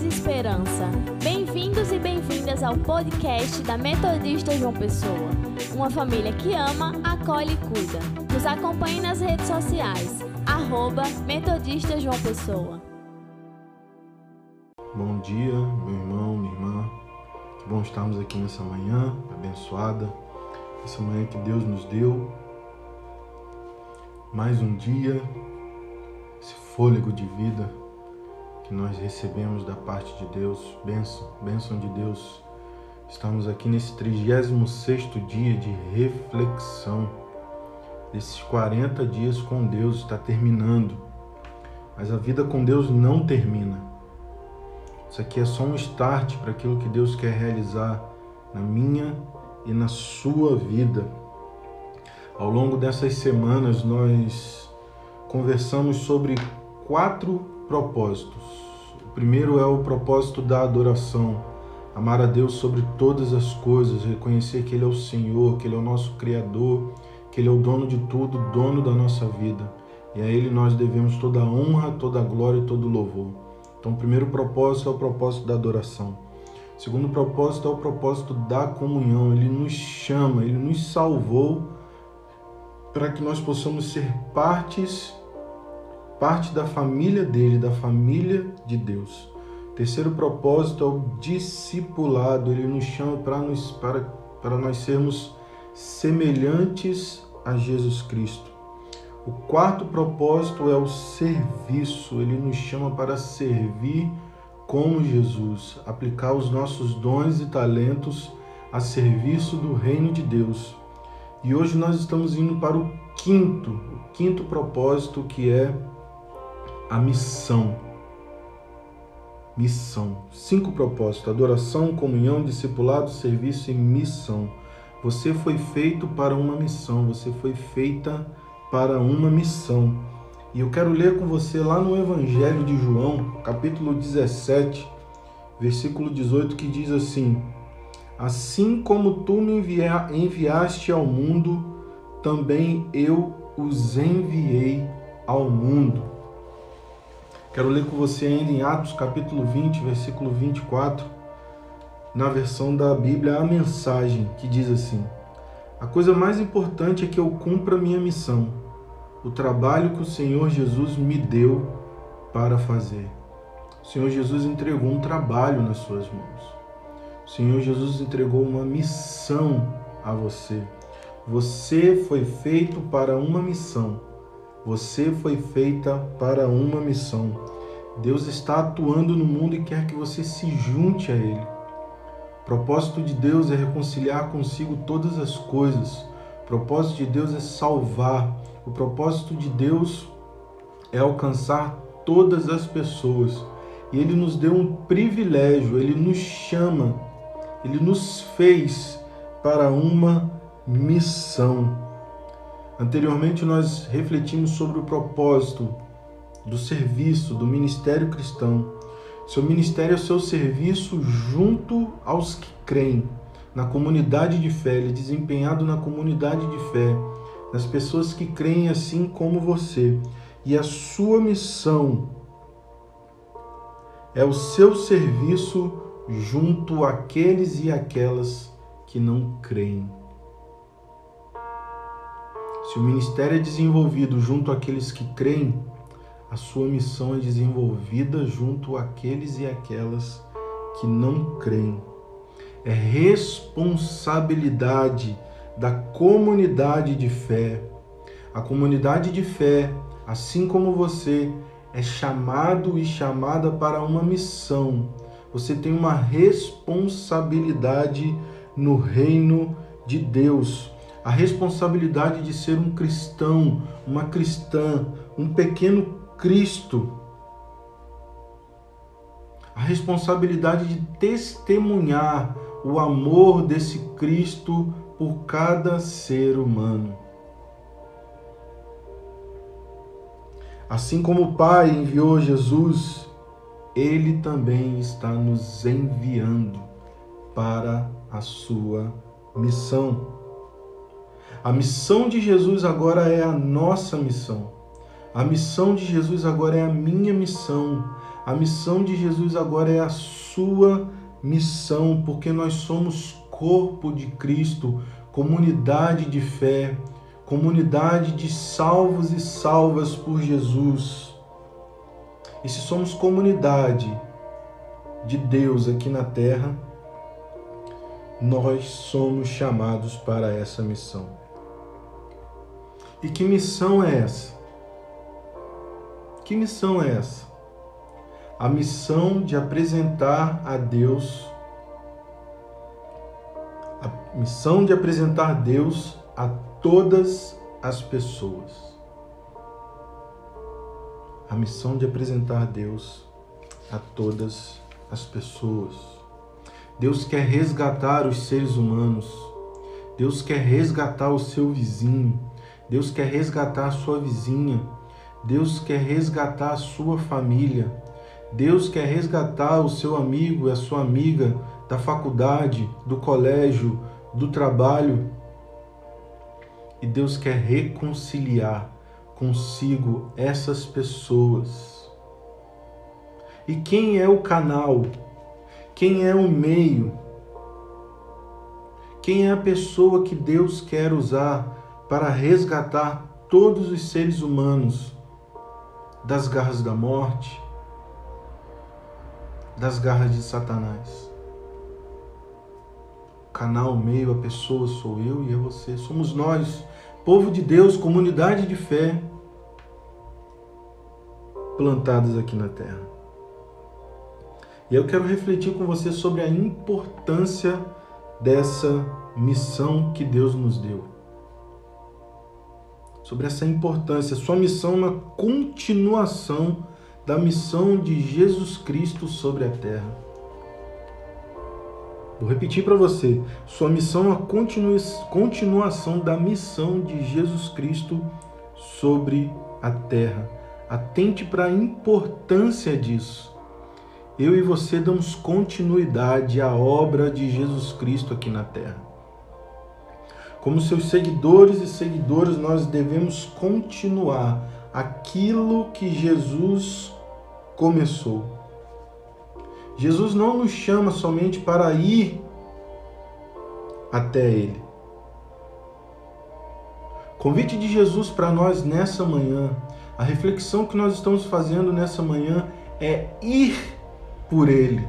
e esperança. Bem-vindos e bem-vindas ao podcast da Metodista João Pessoa. Uma família que ama, acolhe e cuida. Nos acompanhe nas redes sociais. Arroba Metodista João Pessoa. Bom dia, meu irmão, minha irmã. Que bom estarmos aqui nessa manhã abençoada. Essa manhã que Deus nos deu. Mais um dia, esse fôlego de vida que nós recebemos da parte de Deus, bênção, de Deus. Estamos aqui nesse 36º dia de reflexão. Esses 40 dias com Deus está terminando. Mas a vida com Deus não termina. Isso aqui é só um start para aquilo que Deus quer realizar na minha e na sua vida. Ao longo dessas semanas nós conversamos sobre quatro propósitos. O primeiro é o propósito da adoração, amar a Deus sobre todas as coisas, reconhecer que Ele é o Senhor, que Ele é o nosso Criador, que Ele é o dono de tudo, dono da nossa vida. E a Ele nós devemos toda a honra, toda a glória e todo o louvor. Então, o primeiro propósito é o propósito da adoração. O segundo propósito é o propósito da comunhão. Ele nos chama, Ele nos salvou para que nós possamos ser partes parte da família dele, da família de Deus. Terceiro propósito é o discipulado. Ele nos chama para nos para, para nós sermos semelhantes a Jesus Cristo. O quarto propósito é o serviço. Ele nos chama para servir como Jesus, aplicar os nossos dons e talentos a serviço do reino de Deus. E hoje nós estamos indo para o quinto, o quinto propósito que é a missão. Missão. Cinco propósitos: adoração, comunhão, discipulado, serviço e missão. Você foi feito para uma missão, você foi feita para uma missão. E eu quero ler com você lá no Evangelho de João, capítulo 17, versículo 18, que diz assim: Assim como tu me enviaste ao mundo, também eu os enviei ao mundo. Quero ler com você ainda em Atos capítulo 20, versículo 24, na versão da Bíblia, a mensagem que diz assim: A coisa mais importante é que eu cumpra minha missão, o trabalho que o Senhor Jesus me deu para fazer. O Senhor Jesus entregou um trabalho nas suas mãos. O Senhor Jesus entregou uma missão a você. Você foi feito para uma missão você foi feita para uma missão. Deus está atuando no mundo e quer que você se junte a Ele. O propósito de Deus é reconciliar consigo todas as coisas. O propósito de Deus é salvar. O propósito de Deus é alcançar todas as pessoas. E Ele nos deu um privilégio, Ele nos chama, Ele nos fez para uma missão. Anteriormente, nós refletimos sobre o propósito do serviço do ministério cristão. Seu ministério é o seu serviço junto aos que creem, na comunidade de fé, ele é desempenhado na comunidade de fé, nas pessoas que creem assim como você. E a sua missão é o seu serviço junto àqueles e aquelas que não creem. Se o ministério é desenvolvido junto àqueles que creem, a sua missão é desenvolvida junto àqueles e aquelas que não creem. É responsabilidade da comunidade de fé. A comunidade de fé, assim como você, é chamado e chamada para uma missão. Você tem uma responsabilidade no reino de Deus a responsabilidade de ser um cristão, uma cristã, um pequeno Cristo. A responsabilidade de testemunhar o amor desse Cristo por cada ser humano. Assim como o Pai enviou Jesus, Ele também está nos enviando para a sua missão. A missão de Jesus agora é a nossa missão. A missão de Jesus agora é a minha missão. A missão de Jesus agora é a sua missão, porque nós somos corpo de Cristo, comunidade de fé, comunidade de salvos e salvas por Jesus. E se somos comunidade de Deus aqui na terra, nós somos chamados para essa missão. E que missão é essa? Que missão é essa? A missão de apresentar a Deus, a missão de apresentar Deus a todas as pessoas. A missão de apresentar Deus a todas as pessoas. Deus quer resgatar os seres humanos. Deus quer resgatar o seu vizinho. Deus quer resgatar a sua vizinha. Deus quer resgatar a sua família. Deus quer resgatar o seu amigo e a sua amiga da faculdade, do colégio, do trabalho. E Deus quer reconciliar consigo essas pessoas. E quem é o canal? Quem é o meio? Quem é a pessoa que Deus quer usar para resgatar todos os seres humanos das garras da morte, das garras de Satanás. Canal, meio, a pessoa sou eu e é você. Somos nós, povo de Deus, comunidade de fé, plantados aqui na terra. E eu quero refletir com você sobre a importância dessa missão que Deus nos deu sobre essa importância. Sua missão é uma continuação da missão de Jesus Cristo sobre a terra. Vou repetir para você. Sua missão é uma continuação da missão de Jesus Cristo sobre a terra. Atente para a importância disso. Eu e você damos continuidade à obra de Jesus Cristo aqui na terra. Como seus seguidores e seguidoras, nós devemos continuar aquilo que Jesus começou. Jesus não nos chama somente para ir até Ele. Convite de Jesus para nós nessa manhã, a reflexão que nós estamos fazendo nessa manhã é ir por Ele.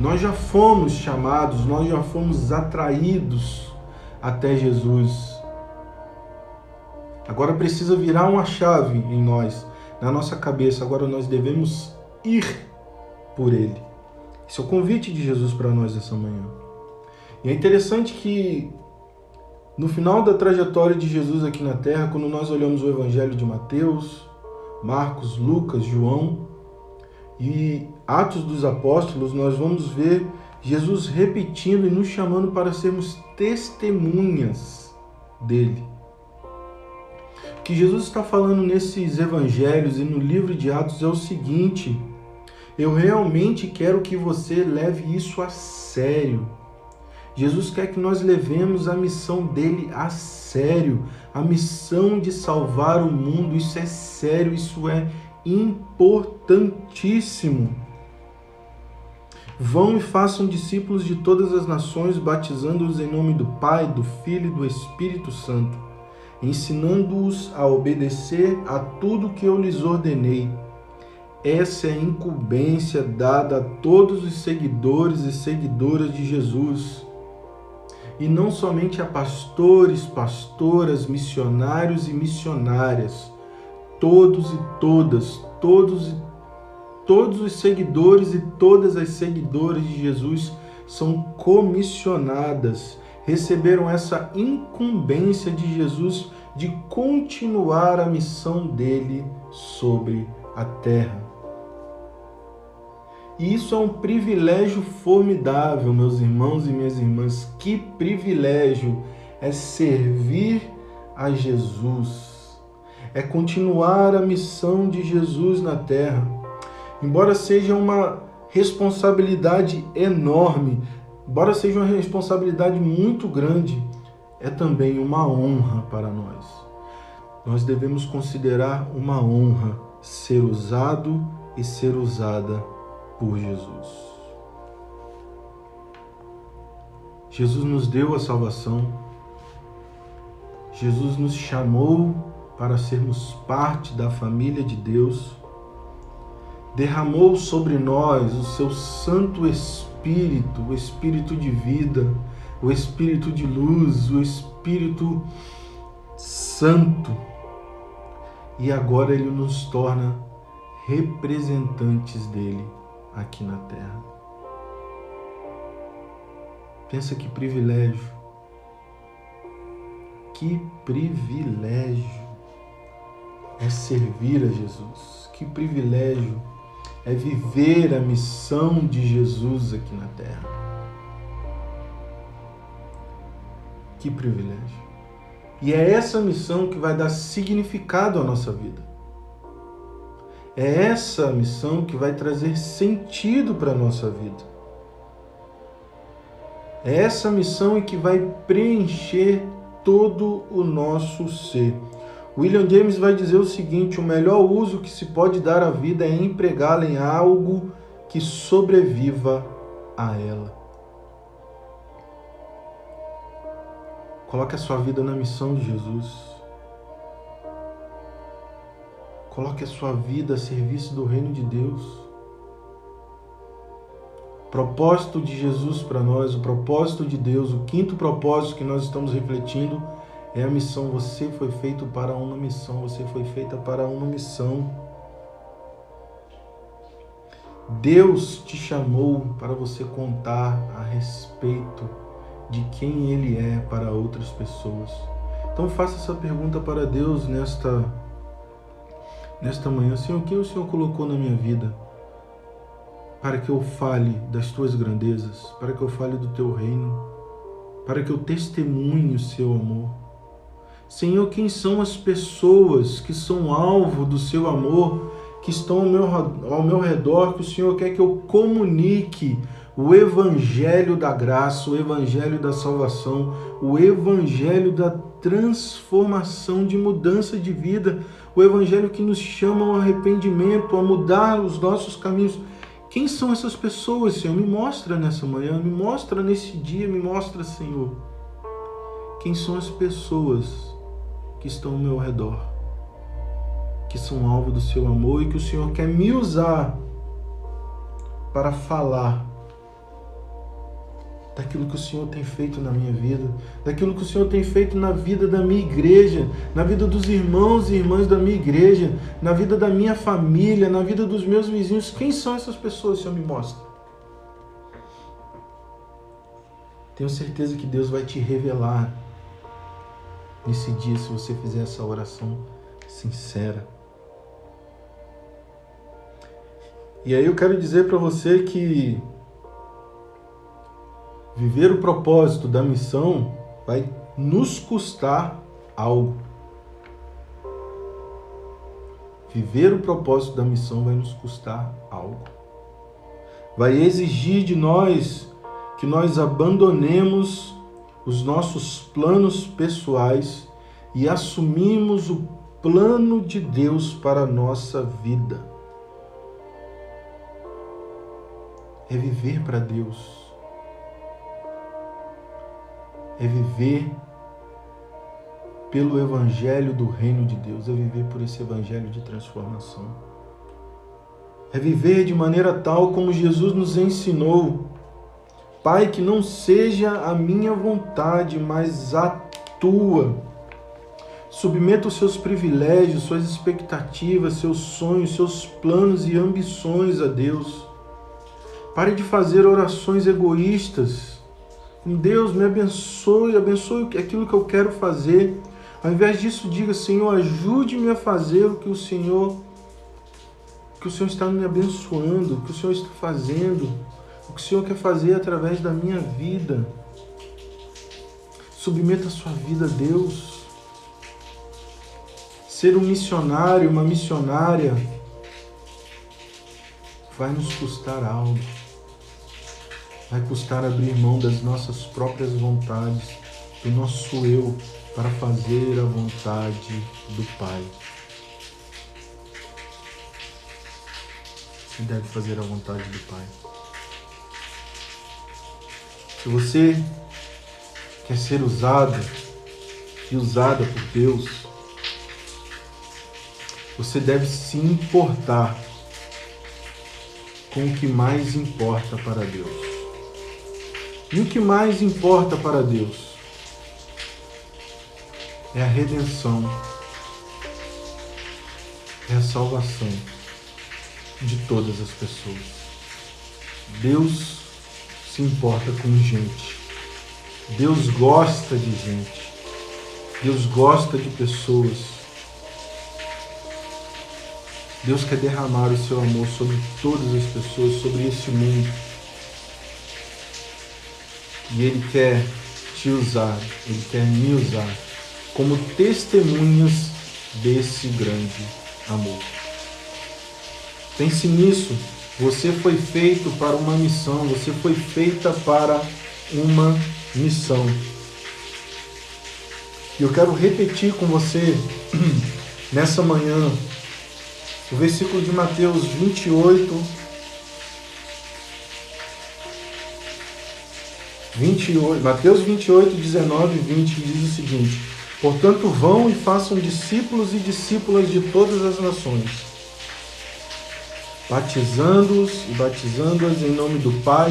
Nós já fomos chamados, nós já fomos atraídos até Jesus. Agora precisa virar uma chave em nós, na nossa cabeça. Agora nós devemos ir por Ele. Esse é o convite de Jesus para nós essa manhã. E é interessante que no final da trajetória de Jesus aqui na terra, quando nós olhamos o Evangelho de Mateus, Marcos, Lucas, João, e Atos dos Apóstolos, nós vamos ver Jesus repetindo e nos chamando para sermos testemunhas dele. O que Jesus está falando nesses evangelhos e no livro de Atos é o seguinte: eu realmente quero que você leve isso a sério. Jesus quer que nós levemos a missão dele a sério, a missão de salvar o mundo. Isso é sério, isso é importantíssimo. Vão e façam discípulos de todas as nações, batizando-os em nome do Pai, do Filho e do Espírito Santo, ensinando-os a obedecer a tudo que eu lhes ordenei. Essa é a incumbência dada a todos os seguidores e seguidoras de Jesus. E não somente a pastores, pastoras, missionários e missionárias, todos e todas, todos todos os seguidores e todas as seguidoras de Jesus são comissionadas, receberam essa incumbência de Jesus de continuar a missão dele sobre a terra. E isso é um privilégio formidável, meus irmãos e minhas irmãs. Que privilégio é servir a Jesus é continuar a missão de Jesus na terra. Embora seja uma responsabilidade enorme, embora seja uma responsabilidade muito grande, é também uma honra para nós. nós devemos considerar uma honra ser usado e ser usada por Jesus. Jesus nos deu a salvação, Jesus nos chamou para sermos parte da família de Deus, derramou sobre nós o seu Santo Espírito, o Espírito de vida, o Espírito de luz, o Espírito Santo. E agora ele nos torna representantes dele aqui na terra. Pensa que privilégio. Que privilégio é servir a Jesus. Que privilégio é viver a missão de Jesus aqui na terra. Que privilégio. E é essa missão que vai dar significado à nossa vida. É essa missão que vai trazer sentido para a nossa vida. É essa missão que vai preencher todo o nosso ser. William James vai dizer o seguinte: o melhor uso que se pode dar à vida é empregá-la em algo que sobreviva a ela. Coloque a sua vida na missão de Jesus. Coloque a sua vida a serviço do reino de Deus propósito de Jesus para nós, o propósito de Deus, o quinto propósito que nós estamos refletindo é a missão. Você foi feito para uma missão, você foi feita para uma missão. Deus te chamou para você contar a respeito de quem Ele é para outras pessoas. Então faça essa pergunta para Deus nesta nesta manhã, Senhor, o que o Senhor colocou na minha vida? para que eu fale das tuas grandezas, para que eu fale do teu reino, para que eu testemunhe o seu amor. Senhor, quem são as pessoas que são alvo do seu amor, que estão ao meu, ao meu redor, que o Senhor quer que eu comunique o evangelho da graça, o evangelho da salvação, o evangelho da transformação, de mudança de vida, o evangelho que nos chama ao arrependimento, a mudar os nossos caminhos. Quem são essas pessoas, Senhor? Me mostra nessa manhã, me mostra nesse dia, me mostra, Senhor. Quem são as pessoas que estão ao meu redor, que são alvo do seu amor e que o Senhor quer me usar para falar daquilo que o Senhor tem feito na minha vida, daquilo que o Senhor tem feito na vida da minha igreja, na vida dos irmãos e irmãs da minha igreja, na vida da minha família, na vida dos meus vizinhos. Quem são essas pessoas, Senhor, me mostra? Tenho certeza que Deus vai te revelar nesse dia se você fizer essa oração sincera. E aí eu quero dizer para você que Viver o propósito da missão vai nos custar algo. Viver o propósito da missão vai nos custar algo. Vai exigir de nós que nós abandonemos os nossos planos pessoais e assumimos o plano de Deus para a nossa vida. É viver para Deus é viver pelo evangelho do reino de Deus, é viver por esse evangelho de transformação. É viver de maneira tal como Jesus nos ensinou. Pai, que não seja a minha vontade, mas a tua. Submeta os seus privilégios, suas expectativas, seus sonhos, seus planos e ambições a Deus. Pare de fazer orações egoístas Deus me abençoe, abençoe aquilo que eu quero fazer. Ao invés disso, diga, Senhor, ajude-me a fazer o que o Senhor que o Senhor está me abençoando, o que o Senhor está fazendo, o que o Senhor quer fazer através da minha vida. Submeta a sua vida a Deus. Ser um missionário, uma missionária, vai nos custar algo. Vai custar abrir mão das nossas próprias vontades, do nosso eu, para fazer a vontade do Pai. Você deve fazer a vontade do Pai. Se você quer ser usado e usada por Deus, você deve se importar com o que mais importa para Deus. E o que mais importa para Deus é a redenção, é a salvação de todas as pessoas. Deus importa com gente. Deus gosta de gente. Deus gosta de pessoas. Deus quer derramar o seu amor sobre todas as pessoas, sobre esse mundo. E Ele quer te usar, Ele quer me usar como testemunhas desse grande amor. Pense nisso. Você foi feito para uma missão, você foi feita para uma missão. E eu quero repetir com você nessa manhã o versículo de Mateus 28, 28 Mateus 28, 19 e 20 diz o seguinte: Portanto, vão e façam discípulos e discípulas de todas as nações, batizando-os e batizando-as em nome do Pai,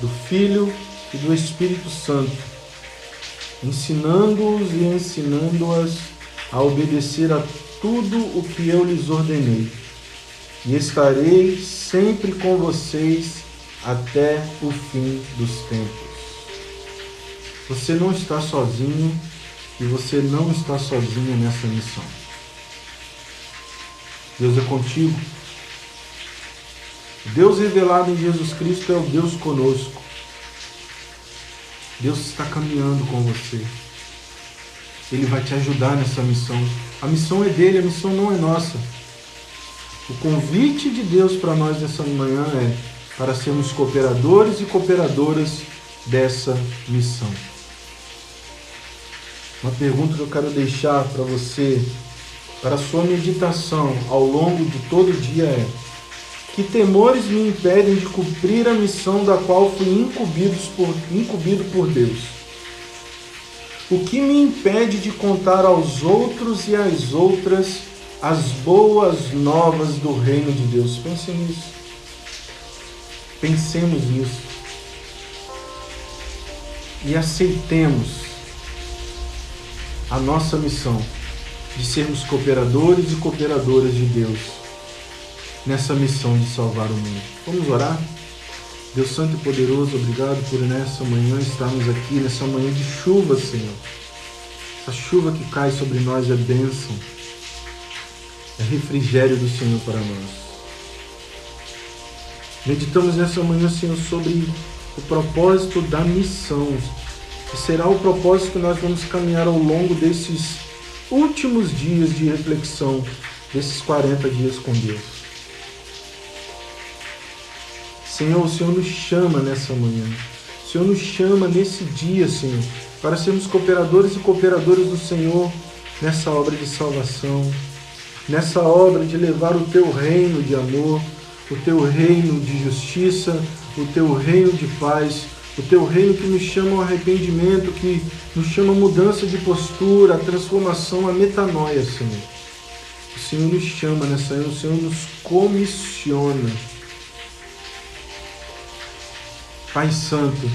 do Filho e do Espírito Santo, ensinando-os e ensinando-as a obedecer a tudo o que eu lhes ordenei. E estarei sempre com vocês até o fim dos tempos. Você não está sozinho e você não está sozinho nessa missão. Deus é contigo. Deus revelado em Jesus Cristo é o Deus conosco. Deus está caminhando com você. Ele vai te ajudar nessa missão. A missão é dele, a missão não é nossa. O convite de Deus para nós nessa manhã é para sermos cooperadores e cooperadoras dessa missão. Uma pergunta que eu quero deixar para você, para a sua meditação ao longo de todo o dia é: que temores me impedem de cumprir a missão da qual fui incumbido por, incumbido por Deus? O que me impede de contar aos outros e às outras as boas novas do reino de Deus? Pense nisso. Pensemos nisso. E aceitemos a nossa missão de sermos cooperadores e cooperadoras de Deus nessa missão de salvar o mundo. Vamos orar? Deus Santo e Poderoso, obrigado por nessa manhã estarmos aqui, nessa manhã de chuva, Senhor. Essa chuva que cai sobre nós é bênção, é refrigério do Senhor para nós. Meditamos nessa manhã, Senhor, sobre o propósito da missão, que será o propósito que nós vamos caminhar ao longo desses últimos dias de reflexão, desses 40 dias com Deus. Senhor, o Senhor nos chama nessa manhã. O Senhor nos chama nesse dia, Senhor, para sermos cooperadores e cooperadoras do Senhor nessa obra de salvação, nessa obra de levar o teu reino de amor, o teu reino de justiça, o teu reino de paz, o teu reino que nos chama ao arrependimento, que nos chama a mudança de postura, a transformação, a metanoia, Senhor. O Senhor nos chama nessa o Senhor nos comissiona. Pai Santo,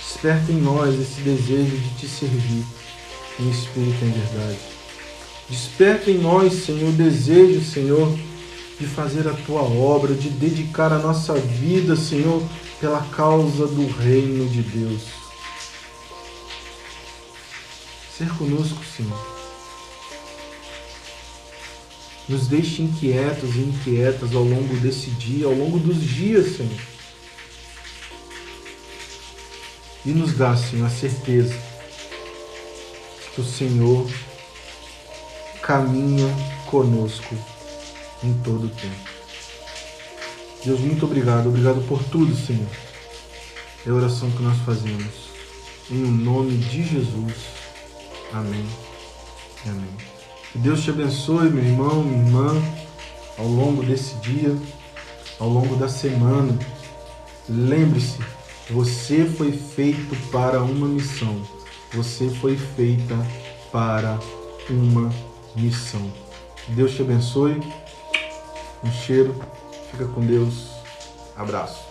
desperta em nós esse desejo de te servir em espírito e em verdade. Desperta em nós, Senhor, o desejo, Senhor, de fazer a tua obra, de dedicar a nossa vida, Senhor, pela causa do reino de Deus. Ser conosco, Senhor. Nos deixe inquietos e inquietas ao longo desse dia, ao longo dos dias, Senhor. E nos dá, Senhor, a certeza que o Senhor caminha conosco em todo o tempo. Deus, muito obrigado. Obrigado por tudo, Senhor. É a oração que nós fazemos. em o nome de Jesus. Amém. Amém. Que Deus te abençoe, meu irmão, minha irmã, ao longo desse dia, ao longo da semana. Lembre-se, você foi feito para uma missão. Você foi feita para uma missão. Deus te abençoe. Um cheiro. Fica com Deus. Abraço.